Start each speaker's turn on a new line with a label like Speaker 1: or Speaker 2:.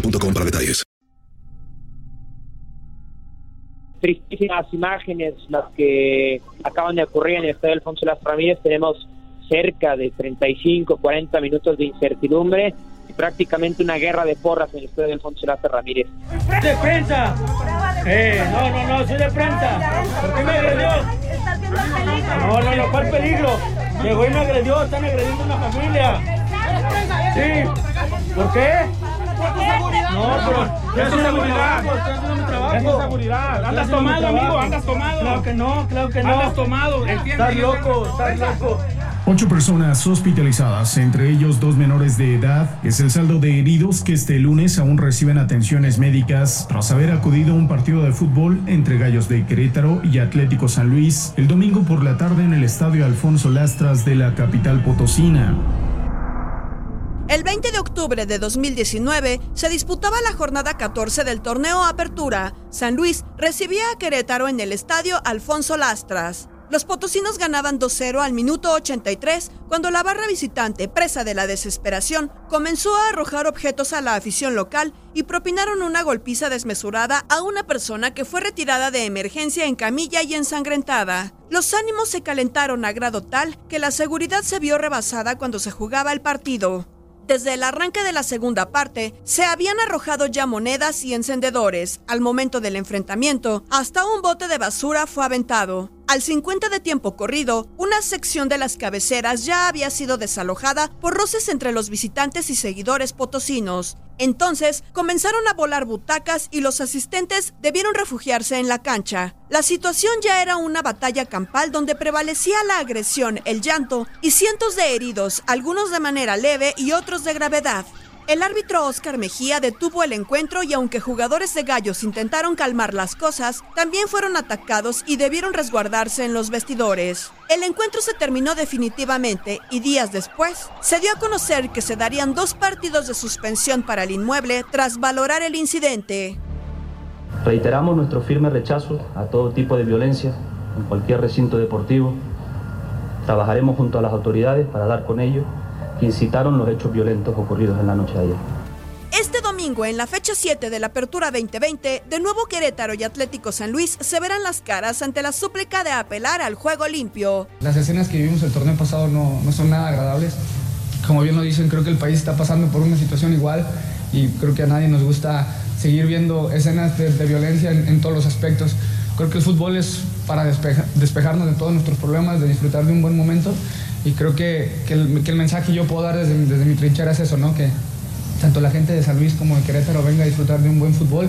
Speaker 1: boostmobile.com para detalles.
Speaker 2: tristísimas imágenes las que acaban de ocurrir en el estadio Alfonso Las Ramírez. Tenemos cerca de 35, 40 minutos de incertidumbre y prácticamente una guerra de porras en el estadio Alfonso Las Ramírez.
Speaker 3: ¡De prensa! Eh, no, no, no, soy de prensa. ¿Por qué me agredió? No, no, no, ¿cuál peligro? Llegó y me agredió, están agrediendo a una familia. Sí. ¿Por qué? No, pero es seguridad. Es seguridad. Andas tomado, amigo, andas tomado. Claro que no, claro que no. Andas tomado, Estás loco, estás loco.
Speaker 4: Ocho personas hospitalizadas, entre ellos dos menores de edad, es el saldo de heridos que este lunes aún reciben atenciones médicas tras haber acudido a un partido de fútbol entre Gallos de Querétaro y Atlético San Luis el domingo por la tarde en el estadio Alfonso Lastras de la capital potosina.
Speaker 5: El 20 de octubre de 2019 se disputaba la jornada 14 del torneo Apertura. San Luis recibía a Querétaro en el estadio Alfonso Lastras. Los potosinos ganaban 2-0 al minuto 83 cuando la barra visitante, presa de la desesperación, comenzó a arrojar objetos a la afición local y propinaron una golpiza desmesurada a una persona que fue retirada de emergencia en camilla y ensangrentada. Los ánimos se calentaron a grado tal que la seguridad se vio rebasada cuando se jugaba el partido. Desde el arranque de la segunda parte, se habían arrojado ya monedas y encendedores. Al momento del enfrentamiento, hasta un bote de basura fue aventado. Al 50 de tiempo corrido, una sección de las cabeceras ya había sido desalojada por roces entre los visitantes y seguidores potosinos. Entonces comenzaron a volar butacas y los asistentes debieron refugiarse en la cancha. La situación ya era una batalla campal donde prevalecía la agresión, el llanto y cientos de heridos, algunos de manera leve y otros de gravedad. El árbitro Oscar Mejía detuvo el encuentro y aunque jugadores de Gallos intentaron calmar las cosas, también fueron atacados y debieron resguardarse en los vestidores. El encuentro se terminó definitivamente y días después se dio a conocer que se darían dos partidos de suspensión para el inmueble tras valorar el incidente.
Speaker 6: Reiteramos nuestro firme rechazo a todo tipo de violencia en cualquier recinto deportivo. Trabajaremos junto a las autoridades para dar con ellos que incitaron los hechos violentos ocurridos en la noche de ayer.
Speaker 5: Este domingo, en la fecha 7 de la Apertura 2020, de nuevo Querétaro y Atlético San Luis se verán las caras ante la súplica de apelar al juego limpio.
Speaker 7: Las escenas que vivimos el torneo pasado no, no son nada agradables. Como bien lo dicen, creo que el país está pasando por una situación igual y creo que a nadie nos gusta seguir viendo escenas de, de violencia en, en, todos los aspectos. Creo que el fútbol es para despeja, despejarnos de todos nuestros problemas, de disfrutar de un buen momento y creo que, que, el, que mensaje yo puedo dar desde, desde, mi trinchera es eso, ¿no? Que, tanto la gente de San Luis como de Querétaro venga a disfrutar de un buen fútbol.